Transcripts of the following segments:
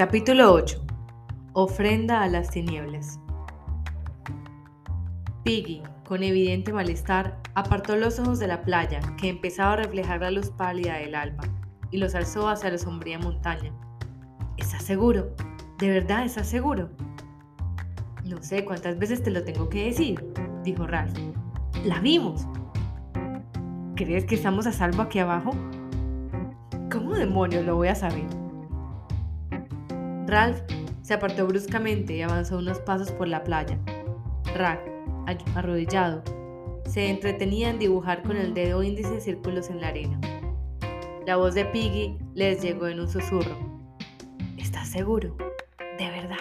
Capítulo 8. Ofrenda a las tinieblas. Piggy, con evidente malestar, apartó los ojos de la playa, que empezaba a reflejar la luz pálida del alba, y los alzó hacia la sombría montaña. ¿Estás seguro? ¿De verdad estás seguro? No sé cuántas veces te lo tengo que decir, dijo Ralph. La vimos. ¿Crees que estamos a salvo aquí abajo? ¿Cómo demonios lo voy a saber? Ralph se apartó bruscamente y avanzó unos pasos por la playa. Rack, arrodillado, se entretenía en dibujar con el dedo índice círculos en la arena. La voz de Piggy les llegó en un susurro. ¿Estás seguro? De verdad.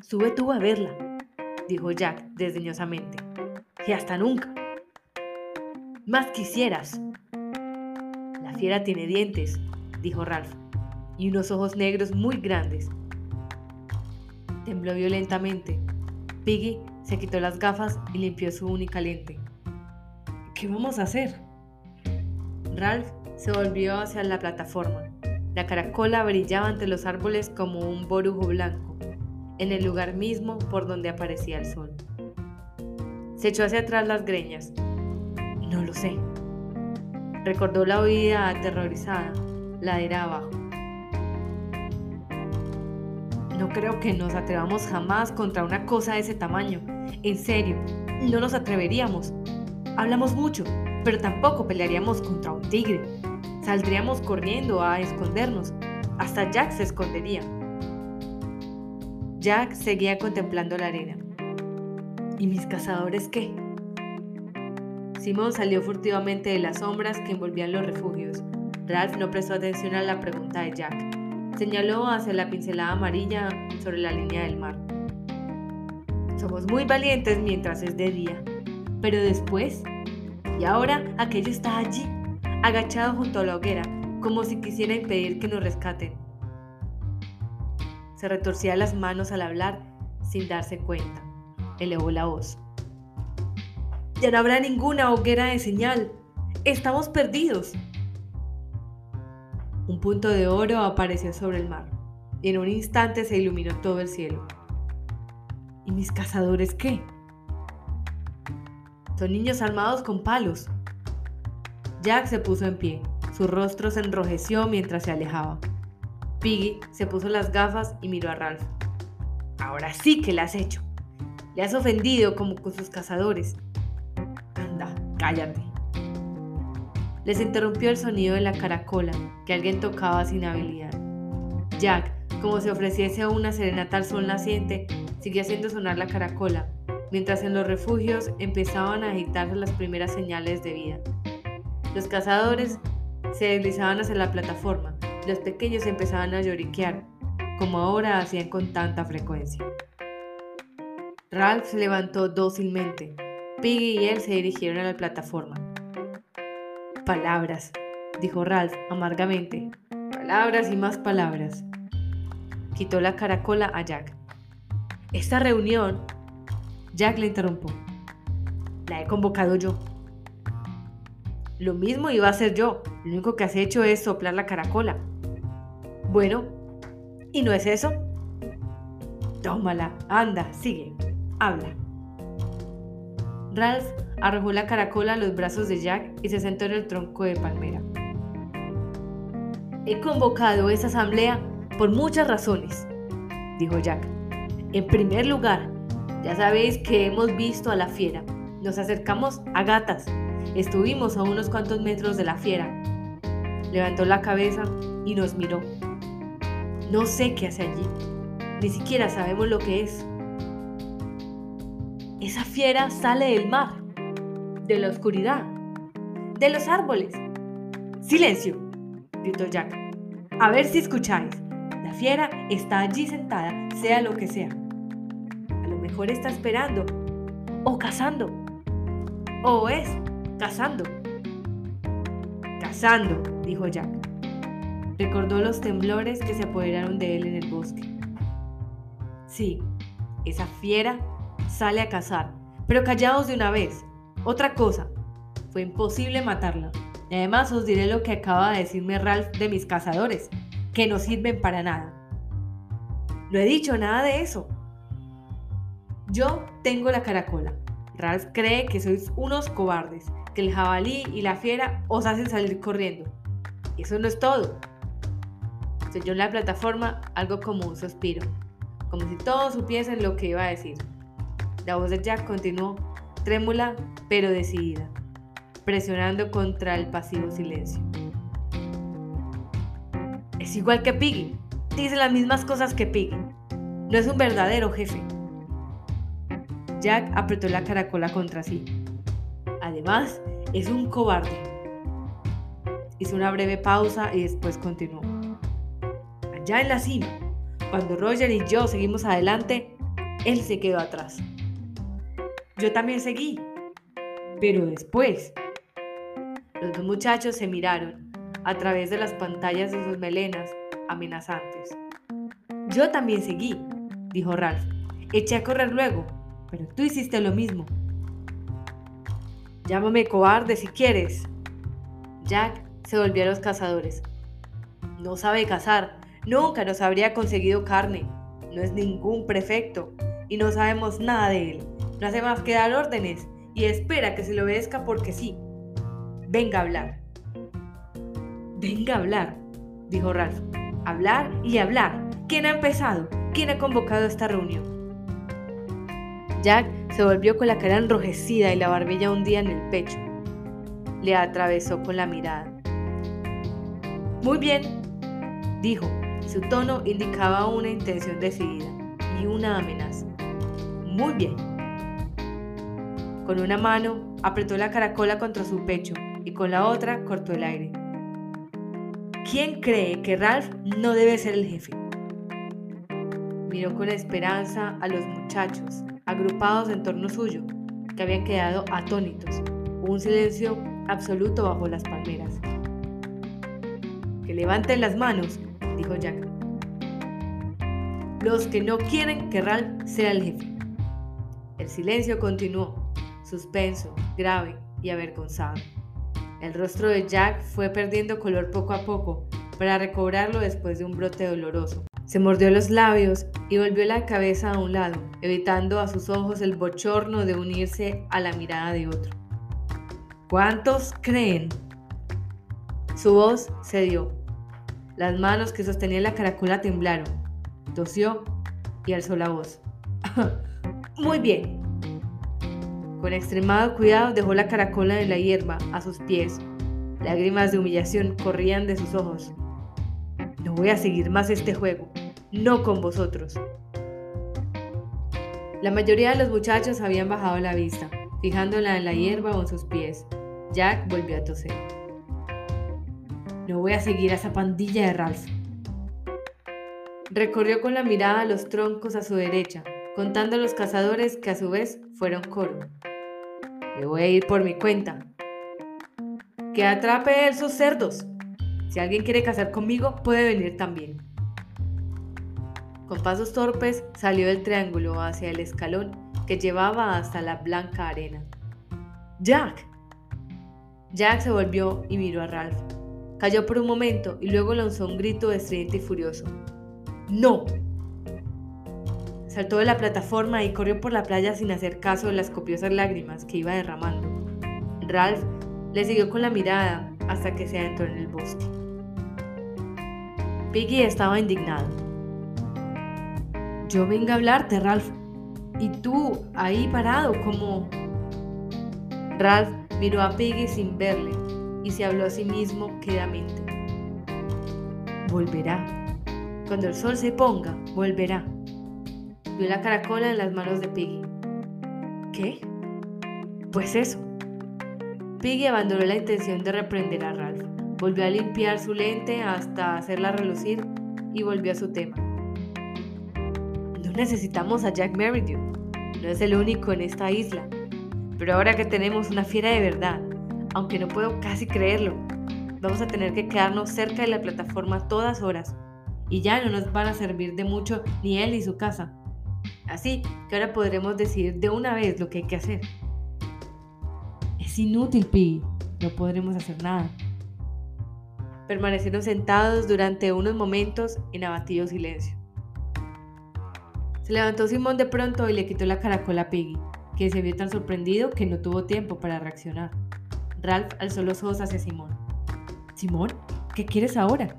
Sube tú a verla, dijo Jack desdeñosamente. Y hasta nunca. Más quisieras. La fiera tiene dientes, dijo Ralph y unos ojos negros muy grandes. Tembló violentamente. Piggy se quitó las gafas y limpió su única lente. ¿Qué vamos a hacer? Ralph se volvió hacia la plataforma. La caracola brillaba ante los árboles como un borujo blanco, en el lugar mismo por donde aparecía el sol. Se echó hacia atrás las greñas. No lo sé. Recordó la oída aterrorizada, la era abajo. No creo que nos atrevamos jamás contra una cosa de ese tamaño. En serio, no nos atreveríamos. Hablamos mucho, pero tampoco pelearíamos contra un tigre. Saldríamos corriendo a escondernos. Hasta Jack se escondería. Jack seguía contemplando la arena. ¿Y mis cazadores qué? Simón salió furtivamente de las sombras que envolvían los refugios. Ralph no prestó atención a la pregunta de Jack. Señaló hacia la pincelada amarilla sobre la línea del mar. Somos muy valientes mientras es de día, pero después... Y ahora aquello está allí, agachado junto a la hoguera, como si quisiera impedir que nos rescaten. Se retorcía las manos al hablar sin darse cuenta. Elevó la voz. Ya no habrá ninguna hoguera de señal. Estamos perdidos. Un punto de oro apareció sobre el mar, y en un instante se iluminó todo el cielo. ¿Y mis cazadores qué? Son niños armados con palos. Jack se puso en pie, su rostro se enrojeció mientras se alejaba. Piggy se puso las gafas y miró a Ralph. Ahora sí que le has hecho. Le has ofendido como con sus cazadores. Anda, cállate. Les interrumpió el sonido de la caracola que alguien tocaba sin habilidad. Jack, como si ofreciese una serenata al sol naciente, siguió haciendo sonar la caracola, mientras en los refugios empezaban a agitarse las primeras señales de vida. Los cazadores se deslizaban hacia la plataforma, los pequeños empezaban a lloriquear, como ahora hacían con tanta frecuencia. Ralph se levantó dócilmente. Piggy y él se dirigieron a la plataforma. Palabras, dijo Ralph amargamente. Palabras y más palabras. Quitó la caracola a Jack. Esta reunión... Jack le interrumpió. La he convocado yo. Lo mismo iba a hacer yo. Lo único que has hecho es soplar la caracola. Bueno, ¿y no es eso? Tómala, anda, sigue, habla. Ralph arrojó la caracola a los brazos de Jack y se sentó en el tronco de palmera. He convocado esa asamblea por muchas razones, dijo Jack. En primer lugar, ya sabéis que hemos visto a la fiera. Nos acercamos a gatas. Estuvimos a unos cuantos metros de la fiera. Levantó la cabeza y nos miró. No sé qué hace allí. Ni siquiera sabemos lo que es. Esa fiera sale del mar de la oscuridad, de los árboles. Silencio, gritó Jack. A ver si escucháis. La fiera está allí sentada, sea lo que sea. A lo mejor está esperando, o cazando, o es cazando. Cazando, dijo Jack. Recordó los temblores que se apoderaron de él en el bosque. Sí, esa fiera sale a cazar, pero callaos de una vez. Otra cosa, fue imposible matarla. Y además os diré lo que acaba de decirme Ralph de mis cazadores. que no sirven para nada. No he dicho nada de eso. Yo tengo la caracola. Ralph cree que sois unos cobardes, que el jabalí y la fiera os hacen salir corriendo. Eso no es todo. Se oyó en la plataforma algo como un suspiro, como si todos supiesen lo que iba a decir. La voz de Jack continuó, trémula pero decidida, presionando contra el pasivo silencio. Es igual que Piggy. Dice las mismas cosas que Piggy. No es un verdadero jefe. Jack apretó la caracola contra sí. Además, es un cobarde. Hizo una breve pausa y después continuó. Allá en la cima, cuando Roger y yo seguimos adelante, él se quedó atrás. Yo también seguí. Pero después, los dos muchachos se miraron a través de las pantallas de sus melenas amenazantes. Yo también seguí, dijo Ralph. Eché a correr luego, pero tú hiciste lo mismo. Llámame cobarde si quieres. Jack se volvió a los cazadores. No sabe cazar, nunca nos habría conseguido carne. No es ningún prefecto y no sabemos nada de él. No hace más que dar órdenes y espera que se le obedezca porque sí. Venga a hablar. Venga a hablar, dijo Ralph. Hablar y hablar. ¿Quién ha empezado? ¿Quién ha convocado esta reunión? Jack se volvió con la cara enrojecida y la barbilla hundida en el pecho. Le atravesó con la mirada. Muy bien, dijo. Su tono indicaba una intención decidida y una amenaza. Muy bien. Con una mano apretó la caracola contra su pecho y con la otra cortó el aire. ¿Quién cree que Ralph no debe ser el jefe? Miró con esperanza a los muchachos agrupados en torno suyo, que habían quedado atónitos. un silencio absoluto bajo las palmeras. Que levanten las manos, dijo Jack. Los que no quieren que Ralph sea el jefe. El silencio continuó, suspenso, grave y avergonzado. El rostro de Jack fue perdiendo color poco a poco para recobrarlo después de un brote doloroso. Se mordió los labios y volvió la cabeza a un lado, evitando a sus ojos el bochorno de unirse a la mirada de otro. ¿Cuántos creen? Su voz cedió. Las manos que sostenían la caracola temblaron. Tosió y alzó la voz. Muy bien, con extremado cuidado dejó la caracola en la hierba a sus pies. Lágrimas de humillación corrían de sus ojos. No voy a seguir más este juego, no con vosotros. La mayoría de los muchachos habían bajado la vista, fijándola en la hierba o en sus pies. Jack volvió a toser. No voy a seguir a esa pandilla de Ralph. Recorrió con la mirada los troncos a su derecha, contando a los cazadores que a su vez fueron coro. Me voy a ir por mi cuenta. Que atrape esos cerdos. Si alguien quiere cazar conmigo, puede venir también. Con pasos torpes salió del triángulo hacia el escalón que llevaba hasta la blanca arena. Jack. Jack se volvió y miró a Ralph. Cayó por un momento y luego lanzó un grito estridente y furioso. ¡No! Saltó de la plataforma y corrió por la playa sin hacer caso de las copiosas lágrimas que iba derramando. Ralph le siguió con la mirada hasta que se adentró en el bosque. Piggy estaba indignado. Yo vengo a hablarte, Ralph. Y tú ahí parado como... Ralph miró a Piggy sin verle y se habló a sí mismo quedamente. Volverá. Cuando el sol se ponga, volverá. Vio la caracola en las manos de Piggy. ¿Qué? Pues eso. Piggy abandonó la intención de reprender a Ralph. Volvió a limpiar su lente hasta hacerla relucir y volvió a su tema. No necesitamos a Jack Meridian. No es el único en esta isla. Pero ahora que tenemos una fiera de verdad, aunque no puedo casi creerlo, vamos a tener que quedarnos cerca de la plataforma todas horas. Y ya no nos van a servir de mucho ni él ni su casa. Así que ahora podremos decidir de una vez lo que hay que hacer. Es inútil, Piggy. No podremos hacer nada. permanecieron sentados durante unos momentos en abatido silencio. Se levantó Simón de pronto y le quitó la caracola a Piggy, que se vio tan sorprendido que no tuvo tiempo para reaccionar. Ralph alzó los ojos hacia Simón. Simón, ¿qué quieres ahora?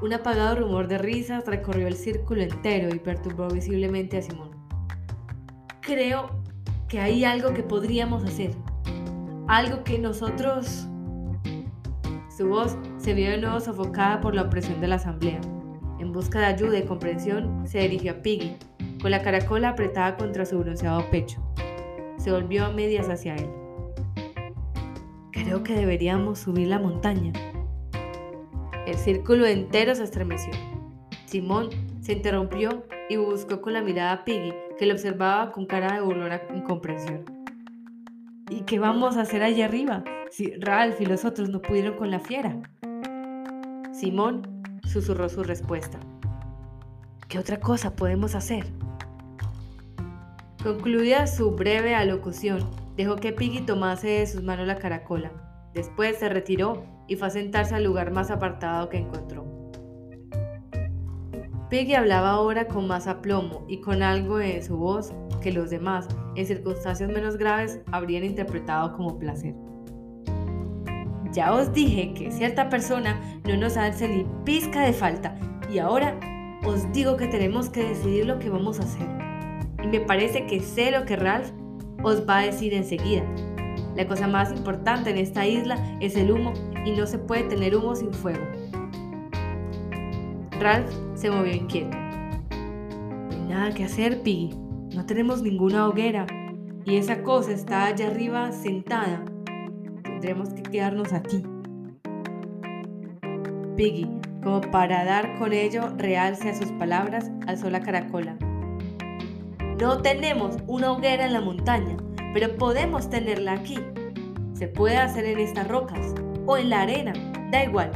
Un apagado rumor de risas recorrió el círculo entero y perturbó visiblemente a Simón. Creo que hay algo que podríamos hacer. Algo que nosotros... Su voz se vio de nuevo sofocada por la opresión de la asamblea. En busca de ayuda y comprensión, se dirigió a Piggy, con la caracola apretada contra su bronceado pecho. Se volvió a medias hacia él. Creo que deberíamos subir la montaña. El círculo entero se estremeció. Simón se interrumpió y buscó con la mirada a Piggy, que lo observaba con cara de burlona incomprensión. ¿Y qué vamos a hacer allá arriba si Ralph y los otros no pudieron con la fiera? Simón susurró su respuesta. ¿Qué otra cosa podemos hacer? Concluida su breve alocución, dejó que Piggy tomase de sus manos la caracola. Después se retiró y fue a sentarse al lugar más apartado que encontró. Piggy hablaba ahora con más aplomo y con algo en su voz que los demás, en circunstancias menos graves, habrían interpretado como placer. Ya os dije que cierta persona no nos hace ni pizca de falta y ahora os digo que tenemos que decidir lo que vamos a hacer. Y me parece que sé lo que Ralph os va a decir enseguida. La cosa más importante en esta isla es el humo y no se puede tener humo sin fuego. Ralph se movió inquieto. No hay nada que hacer, Piggy. No tenemos ninguna hoguera y esa cosa está allá arriba sentada tendremos que quedarnos aquí. Piggy, como para dar con ello realce a sus palabras, alzó la caracola. No tenemos una hoguera en la montaña, pero podemos tenerla aquí. Se puede hacer en estas rocas o en la arena, da igual.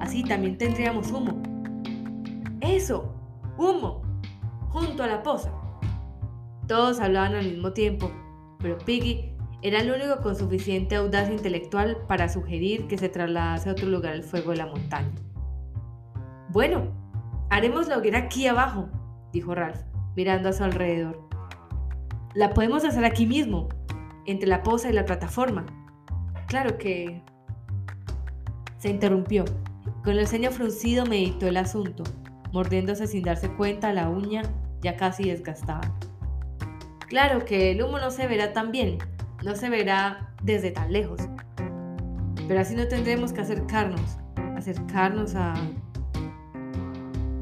Así también tendríamos humo. Eso, humo, junto a la poza. Todos hablaban al mismo tiempo, pero Piggy era el único con suficiente audacia intelectual para sugerir que se trasladase a otro lugar el fuego de la montaña. Bueno, haremos la hoguera aquí abajo, dijo Ralph, mirando a su alrededor. La podemos hacer aquí mismo, entre la poza y la plataforma. Claro que... Se interrumpió. Con el ceño fruncido meditó el asunto, mordiéndose sin darse cuenta la uña ya casi desgastada. Claro que el humo no se verá tan bien, no se verá desde tan lejos. Pero así no tendremos que acercarnos, acercarnos a...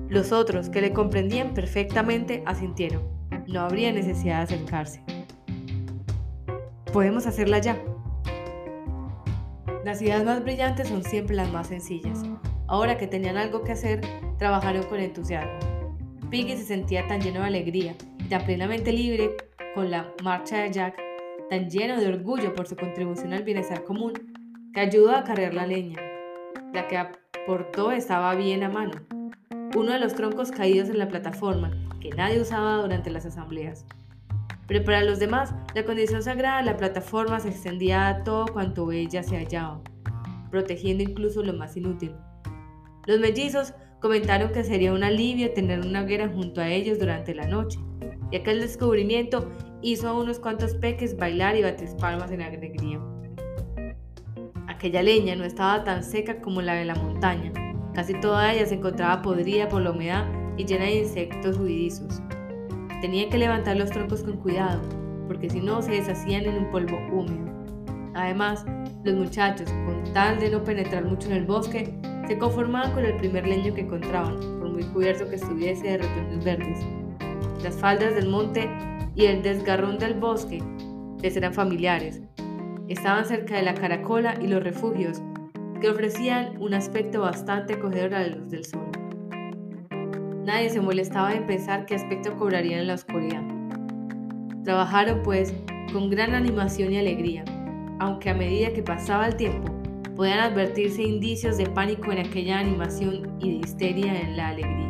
Los otros, que le comprendían perfectamente, asintieron. No habría necesidad de acercarse. Podemos hacerla ya. Las ideas más brillantes son siempre las más sencillas. Ahora que tenían algo que hacer, trabajaron con entusiasmo. Piggy se sentía tan lleno de alegría y tan plenamente libre con la marcha de Jack tan lleno de orgullo por su contribución al bienestar común, que ayudó a cargar la leña. La que aportó estaba bien a mano, uno de los troncos caídos en la plataforma que nadie usaba durante las asambleas. Pero para los demás, la condición sagrada de la plataforma se extendía a todo cuanto ella se hallaba, protegiendo incluso lo más inútil. Los mellizos comentaron que sería un alivio tener una hoguera junto a ellos durante la noche, y aquel descubrimiento hizo a unos cuantos peques bailar y batir palmas en alegría. Aquella leña no estaba tan seca como la de la montaña, casi toda ella se encontraba podrida por la humedad y llena de insectos huidizos. Tenían que levantar los troncos con cuidado, porque si no se deshacían en un polvo húmedo. Además, los muchachos, con tal de no penetrar mucho en el bosque, se conformaban con el primer leño que encontraban, por muy cubierto que estuviese de retoños verdes. Las faldas del monte y el desgarrón del bosque les eran familiares. Estaban cerca de la caracola y los refugios, que ofrecían un aspecto bastante acogedor a la luz del sol. Nadie se molestaba en pensar qué aspecto cobrarían en la oscuridad. Trabajaron, pues, con gran animación y alegría, aunque a medida que pasaba el tiempo, podían advertirse indicios de pánico en aquella animación y de histeria en la alegría.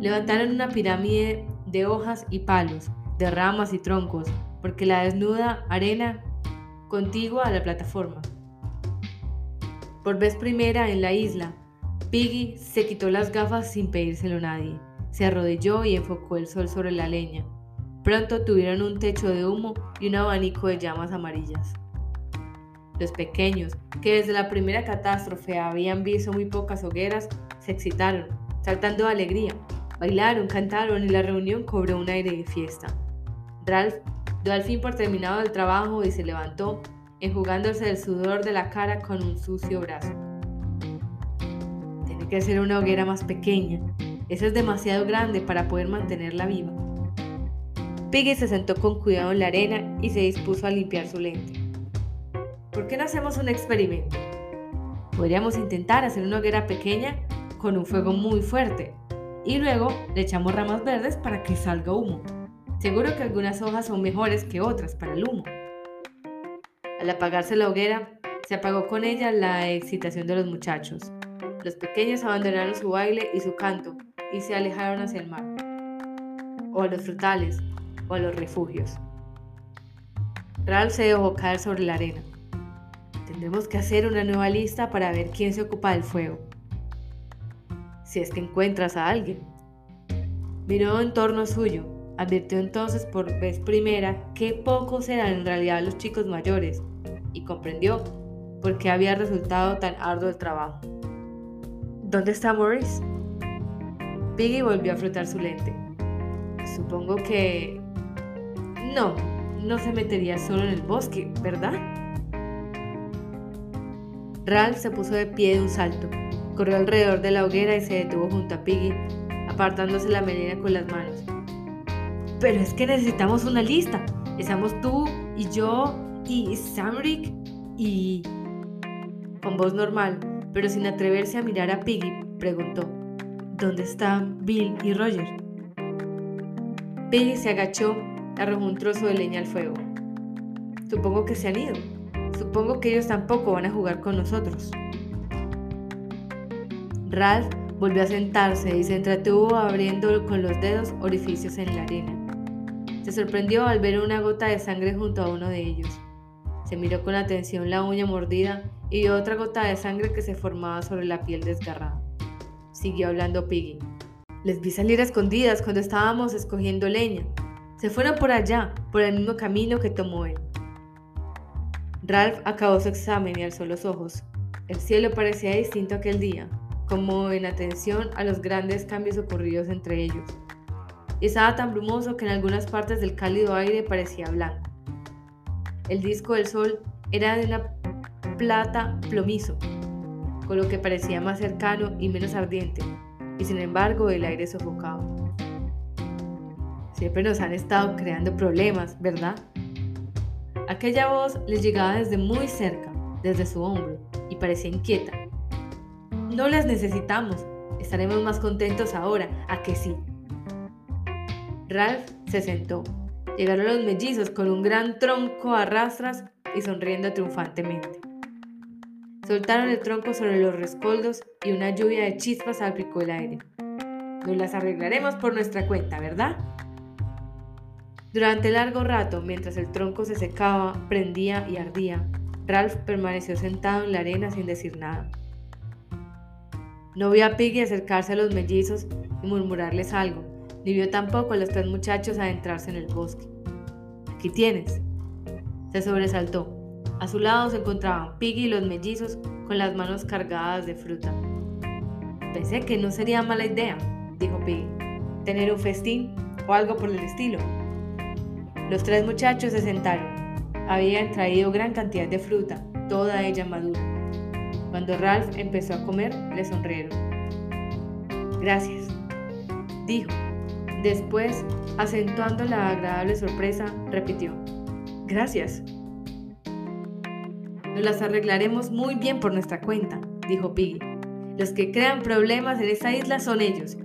Levantaron una pirámide de hojas y palos, de ramas y troncos, porque la desnuda arena contigua a la plataforma. Por vez primera en la isla, Piggy se quitó las gafas sin pedírselo a nadie. Se arrodilló y enfocó el sol sobre la leña. Pronto tuvieron un techo de humo y un abanico de llamas amarillas. Los pequeños, que desde la primera catástrofe habían visto muy pocas hogueras, se excitaron, saltando de alegría. Bailaron, cantaron y la reunión cobró un aire de fiesta. Ralph dio al fin por terminado el trabajo y se levantó, enjugándose el sudor de la cara con un sucio brazo. Que ser una hoguera más pequeña. Esa es demasiado grande para poder mantenerla viva. Piggy se sentó con cuidado en la arena y se dispuso a limpiar su lente. ¿Por qué no hacemos un experimento? Podríamos intentar hacer una hoguera pequeña con un fuego muy fuerte y luego le echamos ramas verdes para que salga humo. Seguro que algunas hojas son mejores que otras para el humo. Al apagarse la hoguera, se apagó con ella la excitación de los muchachos. Los pequeños abandonaron su baile y su canto y se alejaron hacia el mar, o a los frutales, o a los refugios. Ralph se dejó caer sobre la arena. Tendremos que hacer una nueva lista para ver quién se ocupa del fuego. Si es que encuentras a alguien. Miró en torno suyo. Advirtió entonces por vez primera qué pocos eran en realidad los chicos mayores y comprendió por qué había resultado tan arduo el trabajo. ¿Dónde está Morris? Piggy volvió a frotar su lente. Supongo que... No, no se metería solo en el bosque, ¿verdad? Ralph se puso de pie de un salto, corrió alrededor de la hoguera y se detuvo junto a Piggy, apartándose la melena con las manos. Pero es que necesitamos una lista. Estamos tú y yo y Samrick y... Con voz normal, pero sin atreverse a mirar a Piggy, preguntó, ¿Dónde están Bill y Roger? Piggy se agachó, arrojó un trozo de leña al fuego. Supongo que se han ido. Supongo que ellos tampoco van a jugar con nosotros. Ralph volvió a sentarse y se entretuvo abriendo con los dedos orificios en la arena. Se sorprendió al ver una gota de sangre junto a uno de ellos. Se miró con atención la uña mordida y otra gota de sangre que se formaba sobre la piel desgarrada. Siguió hablando Piggy. Les vi salir escondidas cuando estábamos escogiendo leña. Se fueron por allá, por el mismo camino que tomó él. Ralph acabó su examen y alzó los ojos. El cielo parecía distinto aquel día, como en atención a los grandes cambios ocurridos entre ellos. estaba tan brumoso que en algunas partes del cálido aire parecía blanco. El disco del sol era de una plata plomizo, con lo que parecía más cercano y menos ardiente, y sin embargo el aire sofocaba. Siempre nos han estado creando problemas, ¿verdad? Aquella voz les llegaba desde muy cerca, desde su hombro, y parecía inquieta. No las necesitamos, estaremos más contentos ahora, a que sí. Ralph se sentó. Llegaron los mellizos con un gran tronco a rastras y sonriendo triunfantemente. Soltaron el tronco sobre los rescoldos y una lluvia de chispas salpicó el aire. Nos las arreglaremos por nuestra cuenta, ¿verdad? Durante largo rato, mientras el tronco se secaba, prendía y ardía, Ralph permaneció sentado en la arena sin decir nada. No vio a Piggy acercarse a los mellizos y murmurarles algo, ni vio tampoco a los tres muchachos adentrarse en el bosque. Aquí tienes. Se sobresaltó. A su lado se encontraban Piggy y los mellizos con las manos cargadas de fruta. Pensé que no sería mala idea, dijo Piggy, tener un festín o algo por el estilo. Los tres muchachos se sentaron. Habían traído gran cantidad de fruta, toda ella madura. Cuando Ralph empezó a comer, le sonrieron. Gracias, dijo. Después, acentuando la agradable sorpresa, repitió. Gracias. Nos las arreglaremos muy bien por nuestra cuenta, dijo Piggy. Los que crean problemas en esta isla son ellos,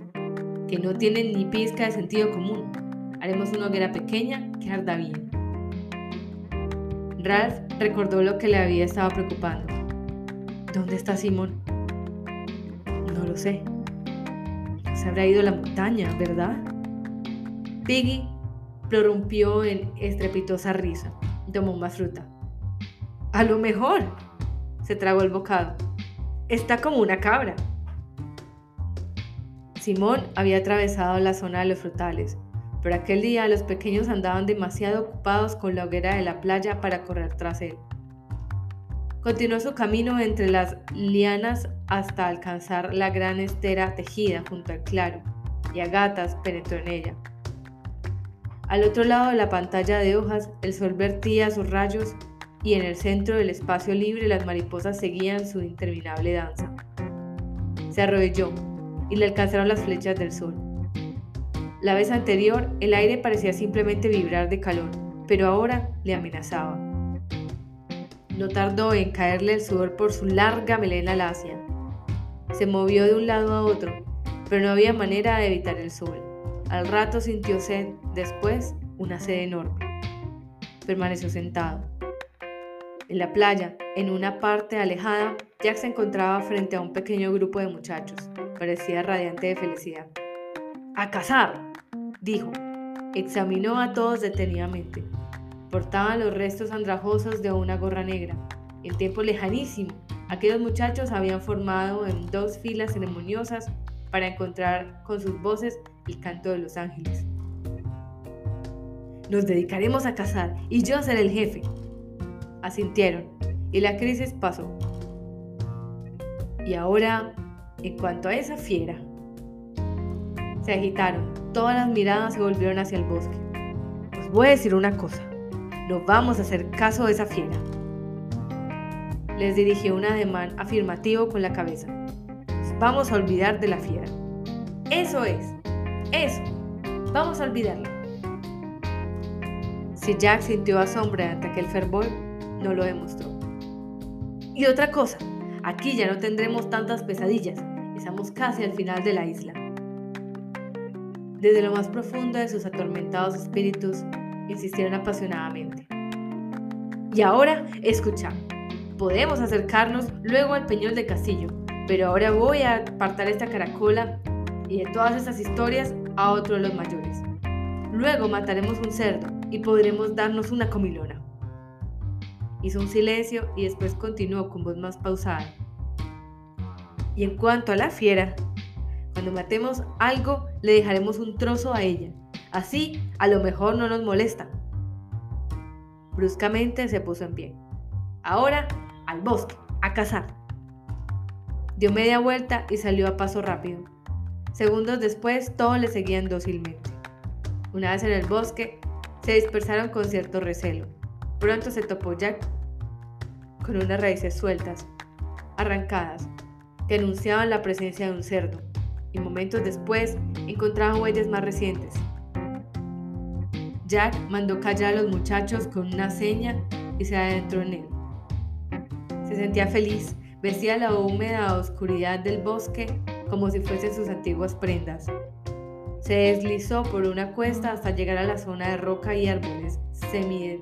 que no tienen ni pizca de sentido común. Haremos una hoguera pequeña que arda bien. Ralph recordó lo que le había estado preocupando. ¿Dónde está Simón? No lo sé. Se habrá ido a la montaña, ¿verdad? Piggy prorrumpió en estrepitosa risa. Tomó más fruta. A lo mejor. Se tragó el bocado. Está como una cabra. Simón había atravesado la zona de los frutales, pero aquel día los pequeños andaban demasiado ocupados con la hoguera de la playa para correr tras él. Continuó su camino entre las lianas hasta alcanzar la gran estera tejida junto al claro, y a gatas penetró en ella. Al otro lado de la pantalla de hojas, el sol vertía sus rayos y en el centro del espacio libre las mariposas seguían su interminable danza. Se arrodilló y le alcanzaron las flechas del sol. La vez anterior, el aire parecía simplemente vibrar de calor, pero ahora le amenazaba. No tardó en caerle el sudor por su larga melena lacia. Se movió de un lado a otro, pero no había manera de evitar el sol. Al rato sintió sed, después una sed enorme. Permaneció sentado. En la playa, en una parte alejada, Jack se encontraba frente a un pequeño grupo de muchachos. Parecía radiante de felicidad. ¡A cazar! dijo. Examinó a todos detenidamente. Portaban los restos andrajosos de una gorra negra. En tiempo lejanísimo, aquellos muchachos habían formado en dos filas ceremoniosas para encontrar con sus voces el canto de los ángeles. Nos dedicaremos a cazar y yo seré el jefe, asintieron y la crisis pasó. Y ahora, en cuanto a esa fiera, se agitaron, todas las miradas se volvieron hacia el bosque. Os voy a decir una cosa, no vamos a hacer caso de esa fiera. Les dirigió un ademán afirmativo con la cabeza. Nos vamos a olvidar de la fiera. Eso es, eso, vamos a olvidarla. Si Jack sintió asombro ante aquel fervor, no lo demostró. Y otra cosa, aquí ya no tendremos tantas pesadillas, estamos casi al final de la isla. Desde lo más profundo de sus atormentados espíritus, insistieron apasionadamente. Y ahora, escucha, podemos acercarnos luego al peñón de Castillo, pero ahora voy a apartar esta caracola y de todas esas historias a otro de los mayores. Luego mataremos un cerdo y podremos darnos una comilona. Hizo un silencio y después continuó con voz más pausada. Y en cuanto a la fiera, cuando matemos algo, le dejaremos un trozo a ella. Así, a lo mejor no nos molesta. Bruscamente se puso en pie. Ahora, al bosque, a cazar. Dio media vuelta y salió a paso rápido. Segundos después, todos le seguían dócilmente. Una vez en el bosque, se dispersaron con cierto recelo. Pronto se topó Jack con unas raíces sueltas, arrancadas, que anunciaban la presencia de un cerdo, y momentos después encontraban huellas más recientes. Jack mandó callar a los muchachos con una seña y se adentró en él. Se sentía feliz, vestía la húmeda oscuridad del bosque como si fuesen sus antiguas prendas. Se deslizó por una cuesta hasta llegar a la zona de roca y árboles semi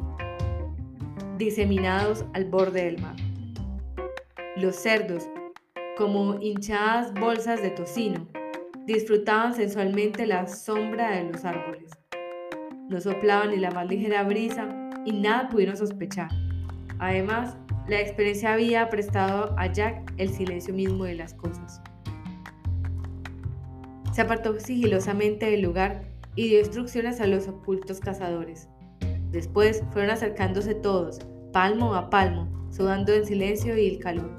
diseminados al borde del mar. Los cerdos, como hinchadas bolsas de tocino, disfrutaban sensualmente la sombra de los árboles. No soplaban ni la más ligera brisa y nada pudieron sospechar. Además, la experiencia había prestado a Jack el silencio mismo de las cosas. Se apartó sigilosamente del lugar y dio instrucciones a los ocultos cazadores. Después fueron acercándose todos, palmo a palmo, sudando en silencio y el calor.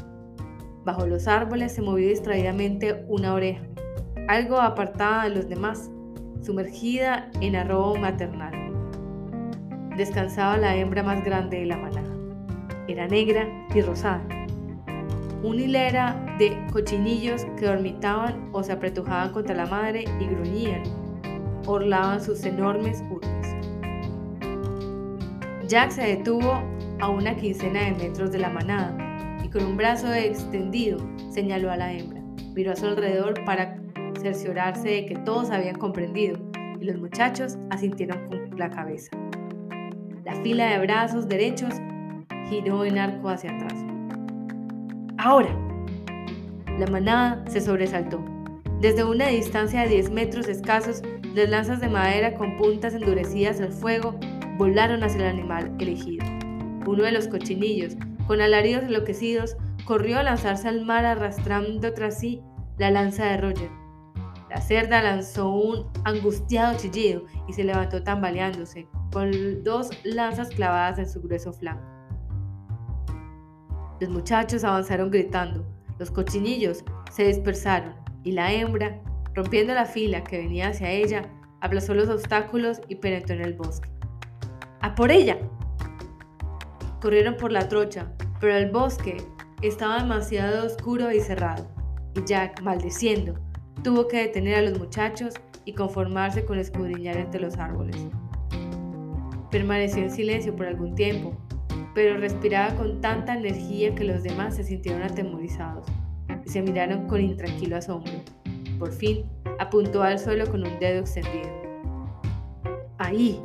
Bajo los árboles se movió distraídamente una oreja, algo apartada de los demás, sumergida en arrobo maternal. Descansaba la hembra más grande de la manada. Era negra y rosada. Una hilera de cochinillos que dormitaban o se apretujaban contra la madre y gruñían, orlaban sus enormes urbes. Jack se detuvo a una quincena de metros de la manada y con un brazo extendido señaló a la hembra. Miró a su alrededor para cerciorarse de que todos habían comprendido y los muchachos asintieron con la cabeza. La fila de brazos derechos giró en arco hacia atrás. Ahora. La manada se sobresaltó. Desde una distancia de 10 metros escasos, las lanzas de madera con puntas endurecidas al fuego volaron hacia el animal elegido. Uno de los cochinillos, con alaridos enloquecidos, corrió a lanzarse al mar arrastrando tras sí la lanza de Roger. La cerda lanzó un angustiado chillido y se levantó tambaleándose, con dos lanzas clavadas en su grueso flanco. Los muchachos avanzaron gritando, los cochinillos se dispersaron y la hembra, rompiendo la fila que venía hacia ella, aplazó los obstáculos y penetró en el bosque. ¡A por ella! Corrieron por la trocha, pero el bosque estaba demasiado oscuro y cerrado, y Jack, maldiciendo, tuvo que detener a los muchachos y conformarse con escudriñar entre los árboles. Permaneció en silencio por algún tiempo, pero respiraba con tanta energía que los demás se sintieron atemorizados y se miraron con intranquilo asombro. Por fin, apuntó al suelo con un dedo extendido. ¡Ahí!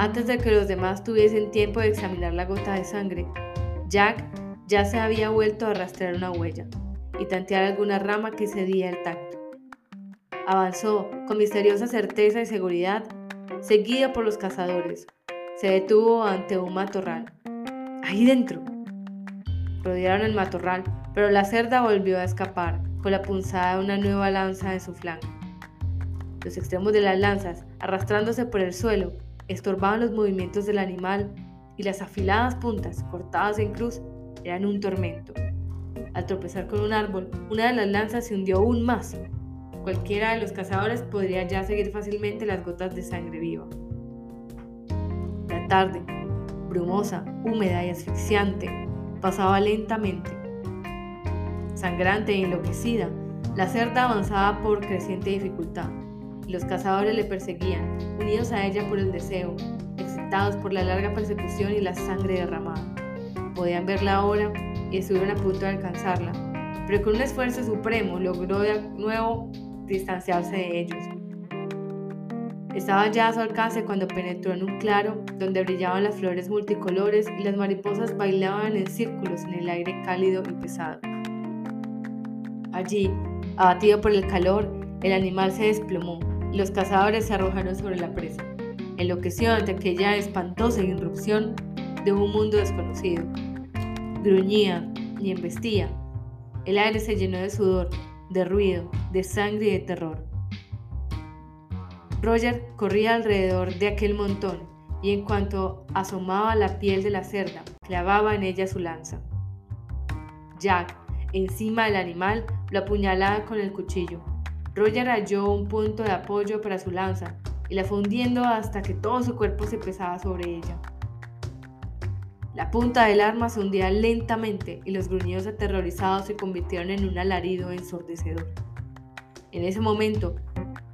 Antes de que los demás tuviesen tiempo de examinar la gota de sangre, Jack ya se había vuelto a arrastrar una huella y tantear alguna rama que cedía el tacto. Avanzó con misteriosa certeza y seguridad, seguido por los cazadores. Se detuvo ante un matorral. ¡Ahí dentro! Rodearon el matorral, pero la cerda volvió a escapar con la punzada de una nueva lanza en su flanco. Los extremos de las lanzas, arrastrándose por el suelo, estorbaban los movimientos del animal y las afiladas puntas, cortadas en cruz, eran un tormento. Al tropezar con un árbol, una de las lanzas se hundió aún más. Cualquiera de los cazadores podría ya seguir fácilmente las gotas de sangre viva. La tarde, brumosa, húmeda y asfixiante, pasaba lentamente. Sangrante e enloquecida, la cerda avanzaba por creciente dificultad. Los cazadores le perseguían, unidos a ella por el deseo, excitados por la larga persecución y la sangre derramada. Podían verla ahora y estuvieron a punto de alcanzarla, pero con un esfuerzo supremo logró de nuevo distanciarse de ellos. Estaba ya a su alcance cuando penetró en un claro donde brillaban las flores multicolores y las mariposas bailaban en círculos en el aire cálido y pesado. Allí, abatido por el calor, el animal se desplomó los cazadores se arrojaron sobre la presa. Enloqueció ante aquella espantosa irrupción de un mundo desconocido gruñía y embestía. El aire se llenó de sudor, de ruido, de sangre y de terror. Roger corría alrededor de aquel montón y en cuanto asomaba la piel de la cerda, clavaba en ella su lanza. Jack, encima del animal, lo apuñalaba con el cuchillo. Roger halló un punto de apoyo para su lanza y la fue hundiendo hasta que todo su cuerpo se pesaba sobre ella. La punta del arma se hundía lentamente y los gruñidos aterrorizados se convirtieron en un alarido ensordecedor. En ese momento,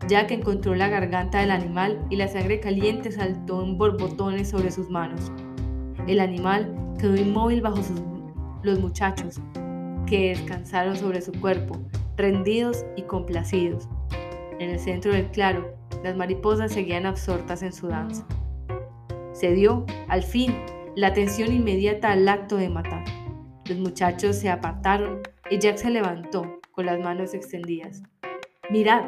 Jack encontró la garganta del animal y la sangre caliente saltó en borbotones sobre sus manos. El animal quedó inmóvil bajo los muchachos, que descansaron sobre su cuerpo, rendidos y complacidos. En el centro del claro, las mariposas seguían absortas en su danza. Se dio, al fin, la atención inmediata al acto de matar. Los muchachos se apartaron y Jack se levantó con las manos extendidas. ¡Mirad!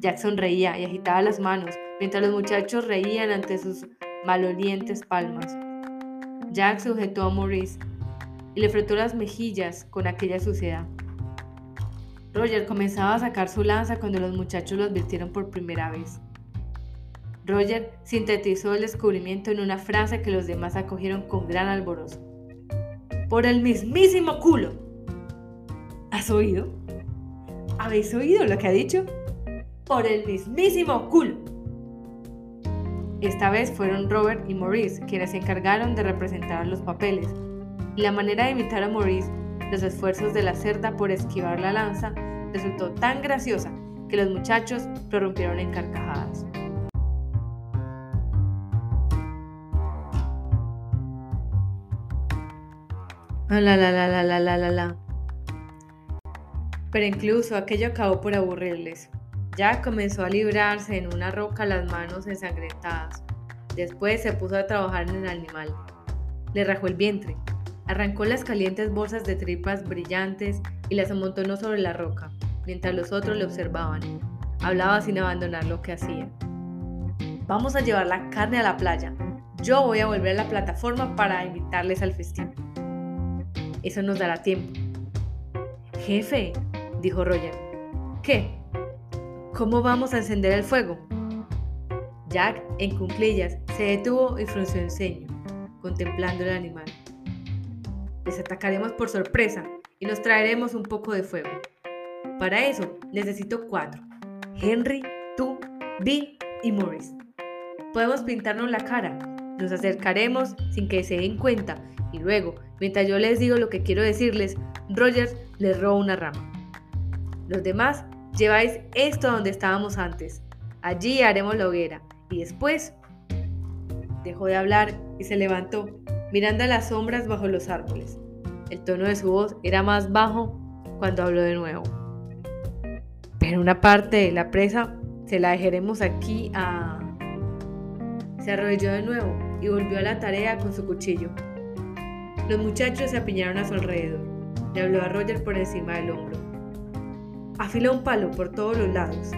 Jack sonreía y agitaba las manos mientras los muchachos reían ante sus malolientes palmas. Jack sujetó a Maurice y le frotó las mejillas con aquella suciedad. Roger comenzaba a sacar su lanza cuando los muchachos lo advirtieron por primera vez. Roger sintetizó el descubrimiento en una frase que los demás acogieron con gran alborozo. Por el mismísimo culo. ¿Has oído? ¿Habéis oído lo que ha dicho? Por el mismísimo culo. Esta vez fueron Robert y Maurice quienes se encargaron de representar los papeles. La manera de imitar a Maurice, los esfuerzos de la cerda por esquivar la lanza, resultó tan graciosa que los muchachos prorrumpieron en carcajadas. Ah, la la la la la la la la. Pero incluso aquello acabó por aburrirles. Ya comenzó a librarse en una roca las manos ensangrentadas. Después se puso a trabajar en el animal. Le rajó el vientre, arrancó las calientes bolsas de tripas brillantes y las amontonó sobre la roca, mientras los otros le observaban. Hablaba sin abandonar lo que hacía. Vamos a llevar la carne a la playa. Yo voy a volver a la plataforma para invitarles al festín. Eso nos dará tiempo. Jefe, dijo Roger. ¿Qué? ¿Cómo vamos a encender el fuego? Jack, en cunclillas, se detuvo y frunció el ceño, contemplando el animal. Les atacaremos por sorpresa y nos traeremos un poco de fuego. Para eso necesito cuatro. Henry, tú, Bill y Morris. Podemos pintarnos la cara. Nos acercaremos sin que se den cuenta y luego, mientras yo les digo lo que quiero decirles, Rogers les roba una rama. Los demás lleváis esto donde estábamos antes. Allí haremos la hoguera y después dejó de hablar y se levantó, mirando a las sombras bajo los árboles. El tono de su voz era más bajo cuando habló de nuevo. Pero una parte de la presa se la dejaremos aquí a... Se arrodilló de nuevo y volvió a la tarea con su cuchillo. Los muchachos se apiñaron a su alrededor. Le habló a Roger por encima del hombro. Afila un palo por todos los lados.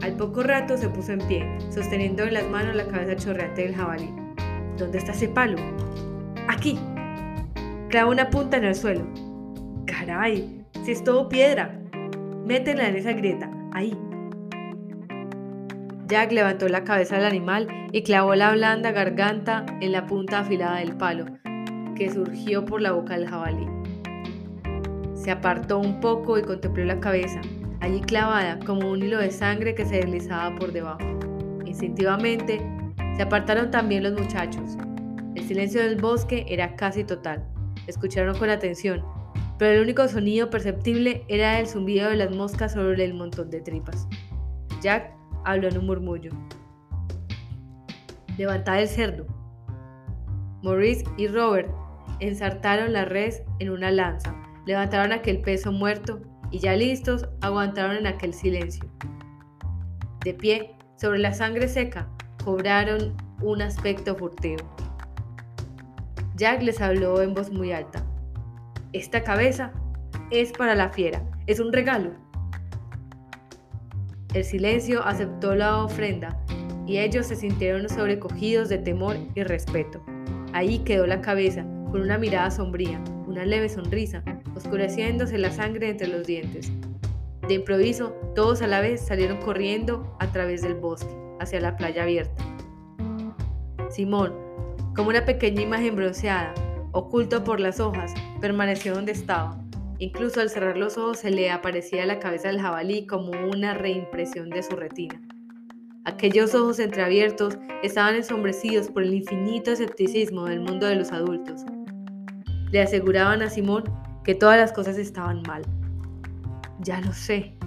Al poco rato se puso en pie, sosteniendo en las manos la cabeza chorreante del jabalí. ¿Dónde está ese palo? Aquí. Clava una punta en el suelo. Caray, si es todo piedra. Métela en esa grieta, ahí. Jack levantó la cabeza del animal y clavó la blanda garganta en la punta afilada del palo, que surgió por la boca del jabalí. Se apartó un poco y contempló la cabeza, allí clavada como un hilo de sangre que se deslizaba por debajo. Instintivamente, se apartaron también los muchachos. El silencio del bosque era casi total. Escucharon con atención, pero el único sonido perceptible era el zumbido de las moscas sobre el montón de tripas. Jack habló en un murmullo. Levantad el cerdo. Maurice y Robert ensartaron la res en una lanza, levantaron aquel peso muerto y ya listos aguantaron en aquel silencio. De pie, sobre la sangre seca, cobraron un aspecto furtivo. Jack les habló en voz muy alta. Esta cabeza es para la fiera, es un regalo. El silencio aceptó la ofrenda y ellos se sintieron sobrecogidos de temor y respeto. Ahí quedó la cabeza, con una mirada sombría, una leve sonrisa, oscureciéndose la sangre entre los dientes. De improviso, todos a la vez salieron corriendo a través del bosque, hacia la playa abierta. Simón, como una pequeña imagen bronceada, oculto por las hojas, permaneció donde estaba. Incluso al cerrar los ojos se le aparecía la cabeza del jabalí como una reimpresión de su retina. Aquellos ojos entreabiertos estaban ensombrecidos por el infinito escepticismo del mundo de los adultos. Le aseguraban a Simón que todas las cosas estaban mal. Ya lo sé.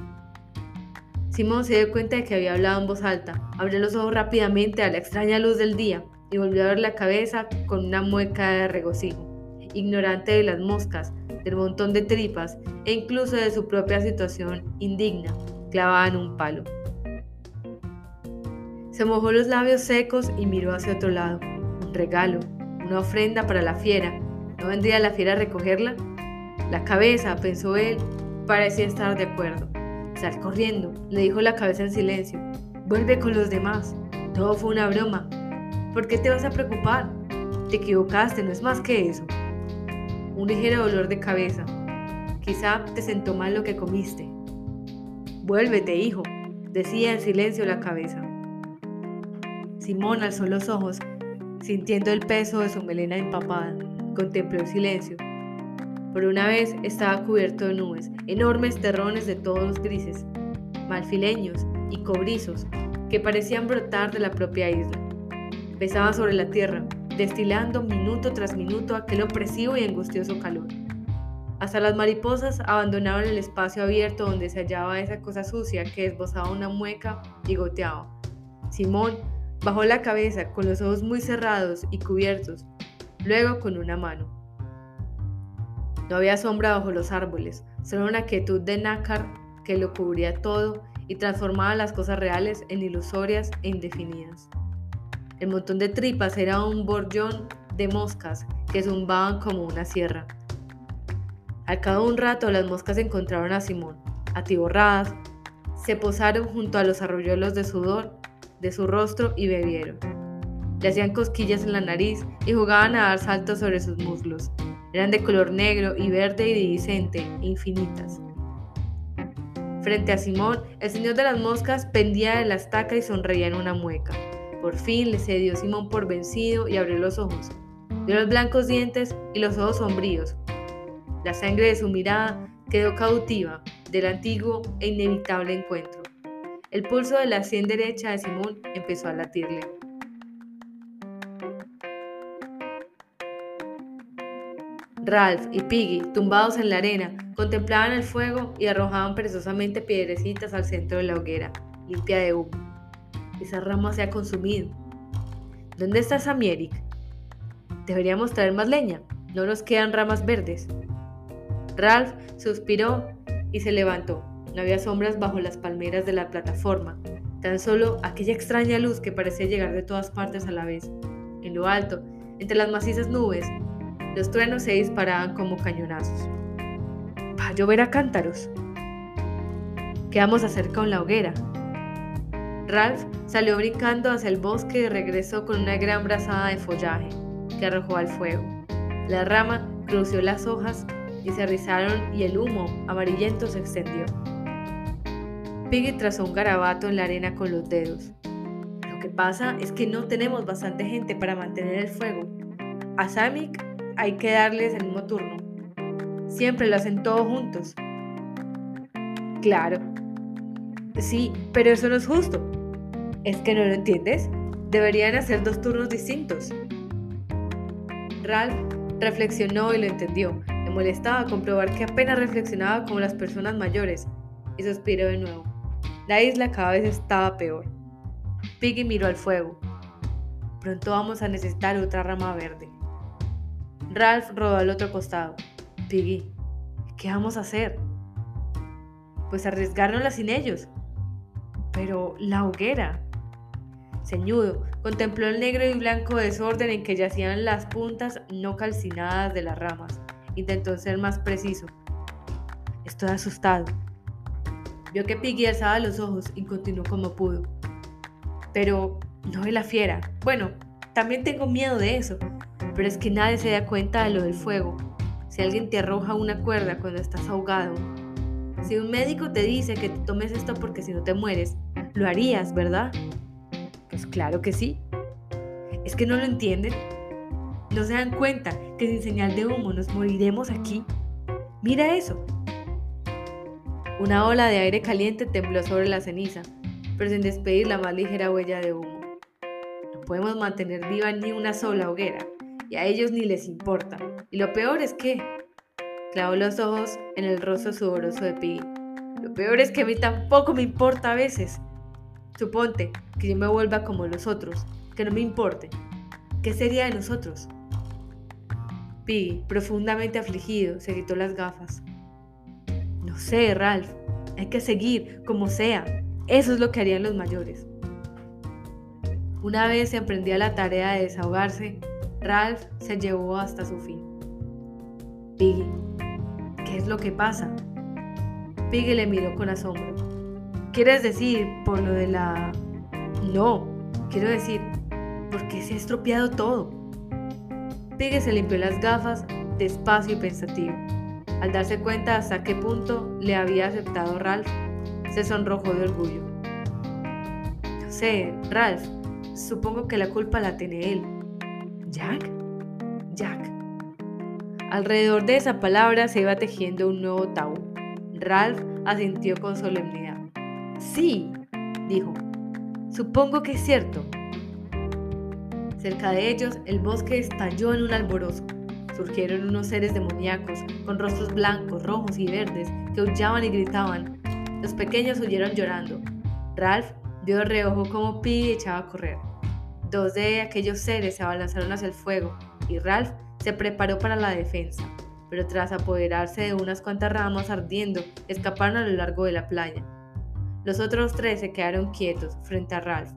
Simón se dio cuenta de que había hablado en voz alta, abrió los ojos rápidamente a la extraña luz del día y volvió a ver la cabeza con una mueca de regocijo, ignorante de las moscas, del montón de tripas e incluso de su propia situación indigna, clavada en un palo. Se mojó los labios secos y miró hacia otro lado. Un regalo, una ofrenda para la fiera. ¿No vendría la fiera a recogerla? La cabeza, pensó él, parecía estar de acuerdo. Corriendo, le dijo la cabeza en silencio. Vuelve con los demás. Todo fue una broma. ¿Por qué te vas a preocupar? Te equivocaste, no es más que eso. Un ligero dolor de cabeza. Quizá te sentó mal lo que comiste. Vuélvete, hijo, decía en silencio la cabeza. Simón alzó los ojos, sintiendo el peso de su melena empapada. Contempló el silencio. Por una vez estaba cubierto de nubes, enormes terrones de todos grises, malfileños y cobrizos, que parecían brotar de la propia isla. Pesaban sobre la tierra, destilando minuto tras minuto aquel opresivo y angustioso calor. Hasta las mariposas abandonaron el espacio abierto donde se hallaba esa cosa sucia que esbozaba una mueca y goteaba. Simón bajó la cabeza con los ojos muy cerrados y cubiertos, luego con una mano. No había sombra bajo los árboles, solo una quietud de nácar que lo cubría todo y transformaba las cosas reales en ilusorias e indefinidas. El montón de tripas era un borllón de moscas que zumbaban como una sierra. Al cabo de un rato las moscas encontraron a Simón, atiborradas, se posaron junto a los arroyuelos de sudor de su rostro y bebieron. Le hacían cosquillas en la nariz y jugaban a dar saltos sobre sus muslos. Eran de color negro y verde iridiscente e infinitas. Frente a Simón, el señor de las moscas pendía de la estaca y sonreía en una mueca. Por fin le cedió Simón por vencido y abrió los ojos. Vio los blancos dientes y los ojos sombríos. La sangre de su mirada quedó cautiva del antiguo e inevitable encuentro. El pulso de la sien derecha de Simón empezó a latirle. Ralph y Piggy, tumbados en la arena, contemplaban el fuego y arrojaban perezosamente piedrecitas al centro de la hoguera, limpia de humo. Esa rama se ha consumido. ¿Dónde está Samierik? Deberíamos traer más leña. No nos quedan ramas verdes. Ralph suspiró y se levantó. No había sombras bajo las palmeras de la plataforma, tan solo aquella extraña luz que parecía llegar de todas partes a la vez. En lo alto, entre las macizas nubes, los truenos se disparaban como cañonazos. ¿Va a llover a cántaros? ¿Qué vamos a hacer con la hoguera? Ralph salió brincando hacia el bosque y regresó con una gran brazada de follaje que arrojó al fuego. La rama crució las hojas y se rizaron y el humo amarillento se extendió. Piggy trazó un garabato en la arena con los dedos. Lo que pasa es que no tenemos bastante gente para mantener el fuego. A hay que darles el mismo turno. Siempre lo hacen todos juntos. Claro. Sí, pero eso no es justo. ¿Es que no lo entiendes? Deberían hacer dos turnos distintos. Ralph reflexionó y lo entendió. Le molestaba comprobar que apenas reflexionaba como las personas mayores y suspiró de nuevo. La isla cada vez estaba peor. Piggy miró al fuego. Pronto vamos a necesitar otra rama verde. Ralph rodó al otro costado. Piggy, ¿qué vamos a hacer? Pues arriesgárnosla sin ellos. Pero la hoguera. Ceñudo, contempló el negro y blanco desorden en que yacían las puntas no calcinadas de las ramas. Intentó ser más preciso. Estoy asustado. Vio que Piggy alzaba los ojos y continuó como pudo. Pero no ve la fiera. Bueno, también tengo miedo de eso. Pero es que nadie se da cuenta de lo del fuego. Si alguien te arroja una cuerda cuando estás ahogado. Si un médico te dice que te tomes esto porque si no te mueres, lo harías, ¿verdad? Pues claro que sí. ¿Es que no lo entienden? ¿No se dan cuenta que sin señal de humo nos moriremos aquí? Mira eso. Una ola de aire caliente tembló sobre la ceniza, pero sin despedir la más ligera huella de humo. Podemos mantener viva ni una sola hoguera, y a ellos ni les importa. Y lo peor es que... Clavó los ojos en el rostro sudoroso de Piggy. Lo peor es que a mí tampoco me importa a veces. Suponte que yo me vuelva como los otros, que no me importe. ¿Qué sería de nosotros? Piggy, profundamente afligido, se quitó las gafas. No sé, Ralph. Hay que seguir, como sea. Eso es lo que harían los mayores. Una vez se emprendía la tarea de desahogarse, Ralph se llevó hasta su fin. Piggy, ¿qué es lo que pasa? Piggy le miró con asombro. ¿Quieres decir por lo de la... No, quiero decir, porque se ha estropeado todo. Piggy se limpió las gafas despacio y pensativo. Al darse cuenta hasta qué punto le había aceptado Ralph, se sonrojó de orgullo. No sé, Ralph, supongo que la culpa la tiene él. ¿Jack? Jack. Alrededor de esa palabra se iba tejiendo un nuevo tabú. Ralph asintió con solemnidad. Sí, dijo. Supongo que es cierto. Cerca de ellos, el bosque estalló en un alborozo. Surgieron unos seres demoníacos, con rostros blancos, rojos y verdes, que huyaban y gritaban. Los pequeños huyeron llorando. Ralph de reojo cómo Piggy echaba a correr. Dos de aquellos seres se abalanzaron hacia el fuego y Ralph se preparó para la defensa, pero tras apoderarse de unas cuantas ramas ardiendo, escaparon a lo largo de la playa. Los otros tres se quedaron quietos frente a Ralph.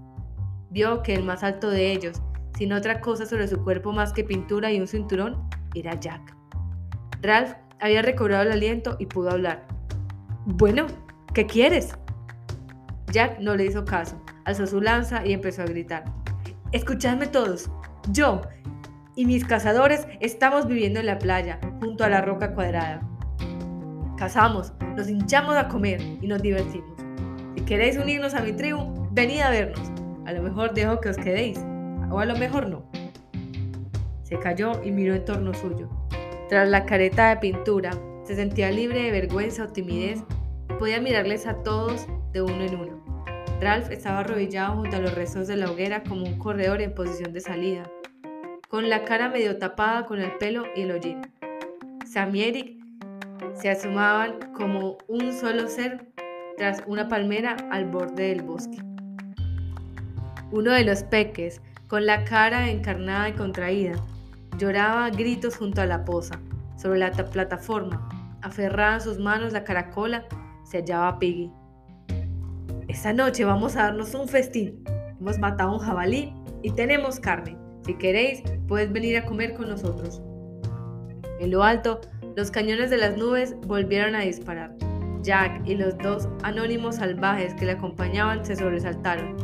Vio que el más alto de ellos, sin otra cosa sobre su cuerpo más que pintura y un cinturón, era Jack. Ralph había recobrado el aliento y pudo hablar. Bueno, ¿qué quieres? Jack no le hizo caso, alzó su lanza y empezó a gritar. Escuchadme todos. Yo, y mis cazadores estamos viviendo en la playa, junto a la roca cuadrada. Cazamos, nos hinchamos a comer y nos divertimos. Si queréis unirnos a mi tribu, venid a vernos. A lo mejor dejo que os quedéis, o a lo mejor no. Se cayó y miró en torno suyo. Tras la careta de pintura, se sentía libre de vergüenza o timidez y podía mirarles a todos de uno en uno. Ralph estaba arrodillado junto a los restos de la hoguera como un corredor en posición de salida, con la cara medio tapada con el pelo y el hollín. Sam y Eric se asomaban como un solo ser tras una palmera al borde del bosque. Uno de los peques, con la cara encarnada y contraída, lloraba a gritos junto a la poza. Sobre la plataforma, aferrada en sus manos la caracola, se hallaba Piggy. Esta noche vamos a darnos un festín. Hemos matado un jabalí y tenemos carne. Si queréis, puedes venir a comer con nosotros. En lo alto, los cañones de las nubes volvieron a disparar. Jack y los dos anónimos salvajes que le acompañaban se sobresaltaron,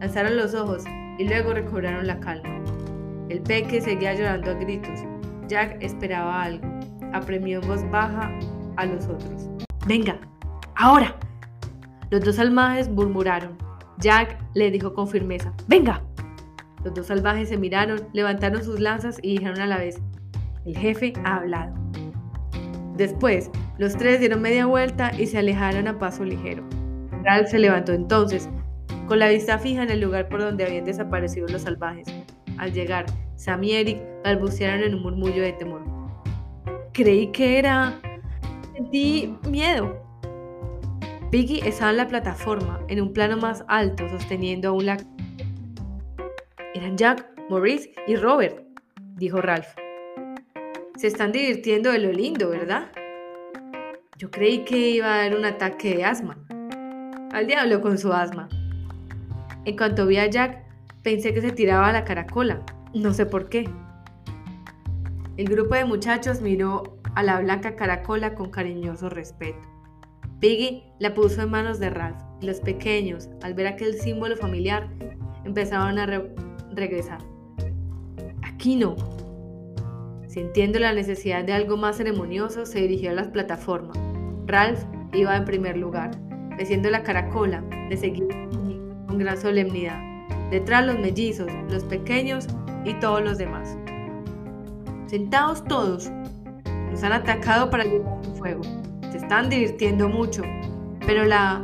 alzaron los ojos y luego recobraron la calma. El peque seguía llorando a gritos. Jack esperaba algo. Apremió en voz baja a los otros. Venga, ahora. Los dos salvajes murmuraron. Jack le dijo con firmeza, ¡Venga! Los dos salvajes se miraron, levantaron sus lanzas y dijeron a la vez, El jefe ha hablado. Después, los tres dieron media vuelta y se alejaron a paso ligero. Ralph se levantó entonces, con la vista fija en el lugar por donde habían desaparecido los salvajes. Al llegar, Sam y Eric balbucearon en un murmullo de temor. Creí que era... Sentí miedo. Piggy estaba en la plataforma, en un plano más alto, sosteniendo aún la... Eran Jack, Maurice y Robert, dijo Ralph. Se están divirtiendo de lo lindo, ¿verdad? Yo creí que iba a haber un ataque de asma. Al diablo con su asma. En cuanto vi a Jack, pensé que se tiraba a la caracola. No sé por qué. El grupo de muchachos miró a la blanca caracola con cariñoso respeto. Piggy la puso en manos de Ralph y los pequeños, al ver aquel símbolo familiar, empezaron a regresar. Aquí no. Sintiendo la necesidad de algo más ceremonioso, se dirigió a las plataformas. Ralph iba en primer lugar, meciendo la caracola, de seguir con gran solemnidad. Detrás los mellizos, los pequeños y todos los demás. Sentados todos, nos han atacado para llevar el fuego están divirtiendo mucho. Pero la...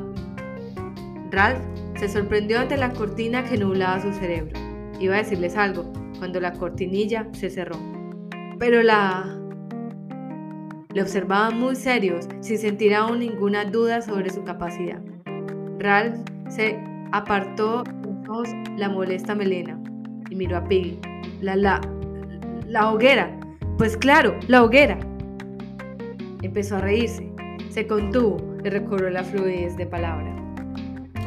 Ralph se sorprendió ante la cortina que nublaba su cerebro. Iba a decirles algo cuando la cortinilla se cerró. Pero la... Le observaban muy serios, sin sentir aún ninguna duda sobre su capacidad. Ralph se apartó la molesta melena y miró a Piggy. La, la, la hoguera. Pues claro, la hoguera. Empezó a reírse. Se contuvo y recobró la fluidez de palabra.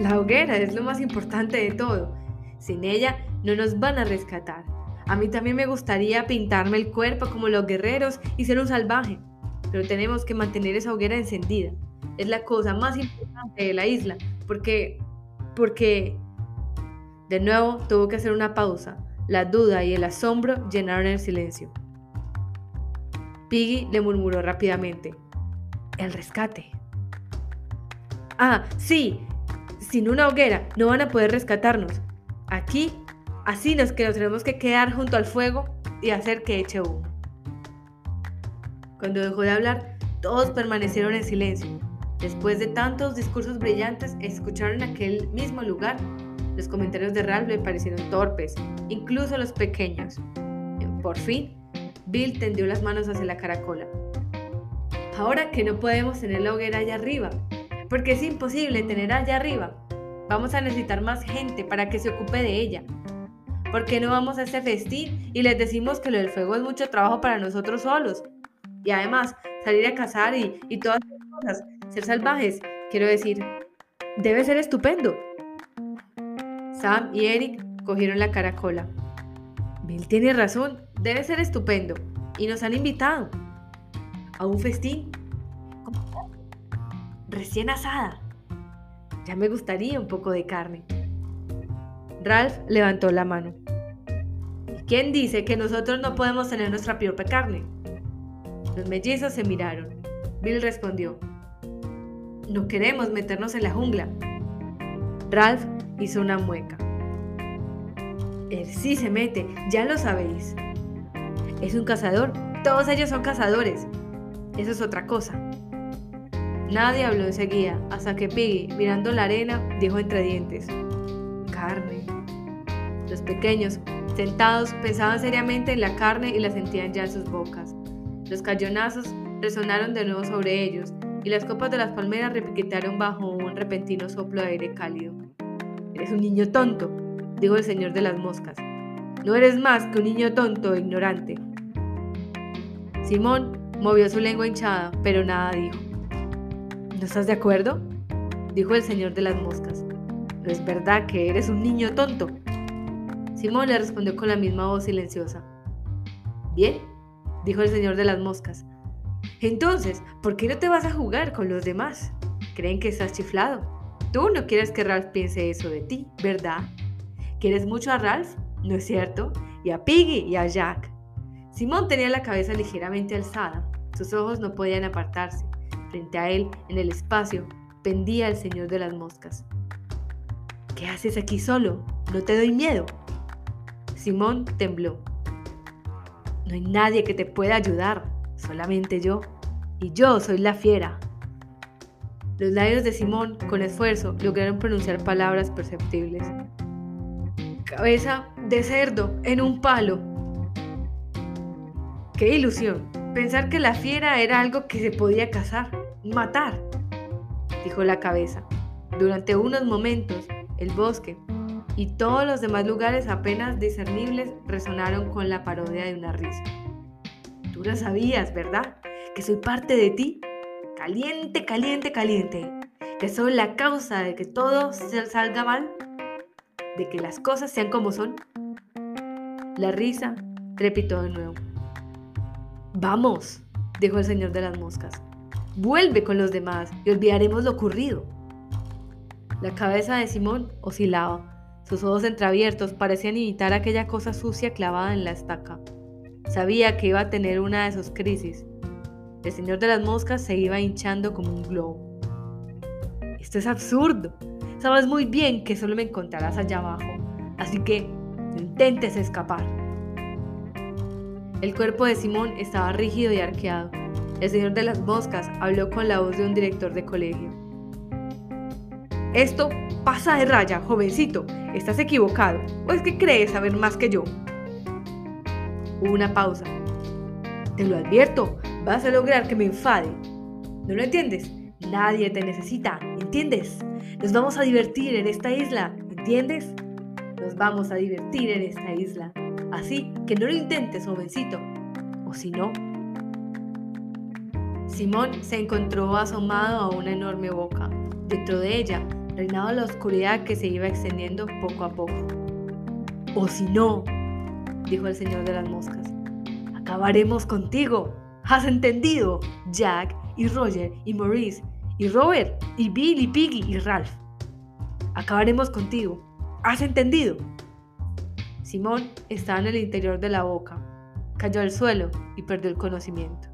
La hoguera es lo más importante de todo. Sin ella no nos van a rescatar. A mí también me gustaría pintarme el cuerpo como los guerreros y ser un salvaje, pero tenemos que mantener esa hoguera encendida. Es la cosa más importante de la isla, porque, porque, de nuevo tuvo que hacer una pausa. La duda y el asombro llenaron el silencio. Piggy le murmuró rápidamente el rescate. Ah, sí, sin una hoguera no van a poder rescatarnos. Aquí, así nos que tenemos que quedar junto al fuego y hacer que eche humo. Cuando dejó de hablar, todos permanecieron en silencio. Después de tantos discursos brillantes, escucharon en aquel mismo lugar. Los comentarios de Ralph le parecieron torpes, incluso los pequeños. Por fin, Bill tendió las manos hacia la caracola. Ahora que no podemos tener la hoguera allá arriba, porque es imposible tener allá arriba, vamos a necesitar más gente para que se ocupe de ella. ¿Por qué no vamos a este festín y les decimos que lo del fuego es mucho trabajo para nosotros solos? Y además, salir a cazar y, y todas esas cosas, ser salvajes, quiero decir, debe ser estupendo. Sam y Eric cogieron la caracola. Bill tiene razón, debe ser estupendo. Y nos han invitado a un festín recién asada. Ya me gustaría un poco de carne. Ralph levantó la mano. ¿Quién dice que nosotros no podemos tener nuestra propia carne? Los mellizos se miraron. Bill respondió, no queremos meternos en la jungla. Ralph hizo una mueca. Él sí se mete, ya lo sabéis. Es un cazador, todos ellos son cazadores. Eso es otra cosa. Nadie habló enseguida, hasta que Piggy, mirando la arena, dijo entre dientes, carne. Los pequeños, sentados, pensaban seriamente en la carne y la sentían ya en sus bocas. Los cañonazos resonaron de nuevo sobre ellos y las copas de las palmeras repiquetaron bajo un repentino soplo de aire cálido. Eres un niño tonto, dijo el señor de las moscas. No eres más que un niño tonto e ignorante. Simón movió su lengua hinchada, pero nada dijo. ¿No estás de acuerdo? dijo el señor de las moscas. ¿No es verdad que eres un niño tonto? Simón le respondió con la misma voz silenciosa. Bien, dijo el señor de las moscas. Entonces, ¿por qué no te vas a jugar con los demás? Creen que estás chiflado. Tú no quieres que Ralph piense eso de ti, ¿verdad? ¿Quieres mucho a Ralph? ¿No es cierto? Y a Piggy y a Jack. Simón tenía la cabeza ligeramente alzada. Sus ojos no podían apartarse. Frente a él, en el espacio, pendía el señor de las moscas. ¿Qué haces aquí solo? ¿No te doy miedo? Simón tembló. No hay nadie que te pueda ayudar, solamente yo. Y yo soy la fiera. Los labios de Simón, con esfuerzo, lograron pronunciar palabras perceptibles. Cabeza de cerdo en un palo. ¡Qué ilusión! Pensar que la fiera era algo que se podía cazar, matar, dijo la cabeza. Durante unos momentos, el bosque y todos los demás lugares apenas discernibles resonaron con la parodia de una risa. Tú lo sabías, ¿verdad? Que soy parte de ti. Caliente, caliente, caliente. Que soy la causa de que todo se salga mal. De que las cosas sean como son. La risa trepitó de nuevo. Vamos, dijo el señor de las moscas. Vuelve con los demás y olvidaremos lo ocurrido. La cabeza de Simón oscilaba. Sus ojos entreabiertos parecían imitar aquella cosa sucia clavada en la estaca. Sabía que iba a tener una de sus crisis. El señor de las moscas se iba hinchando como un globo. Esto es absurdo. Sabes muy bien que solo me encontrarás allá abajo. Así que no intentes escapar. El cuerpo de Simón estaba rígido y arqueado. El señor de las moscas habló con la voz de un director de colegio. Esto pasa de raya, jovencito. Estás equivocado. ¿O es que crees saber más que yo? Hubo una pausa. Te lo advierto, vas a lograr que me enfade. ¿No lo entiendes? Nadie te necesita, ¿entiendes? Nos vamos a divertir en esta isla, ¿entiendes? Nos vamos a divertir en esta isla. Así que no lo intentes, jovencito. O si no... Simón se encontró asomado a una enorme boca. Dentro de ella reinaba la oscuridad que se iba extendiendo poco a poco. O si no, dijo el señor de las moscas. Acabaremos contigo. ¿Has entendido? Jack y Roger y Maurice y Robert y Bill y Piggy y Ralph. Acabaremos contigo. ¿Has entendido? Simón estaba en el interior de la boca. Cayó al suelo y perdió el conocimiento.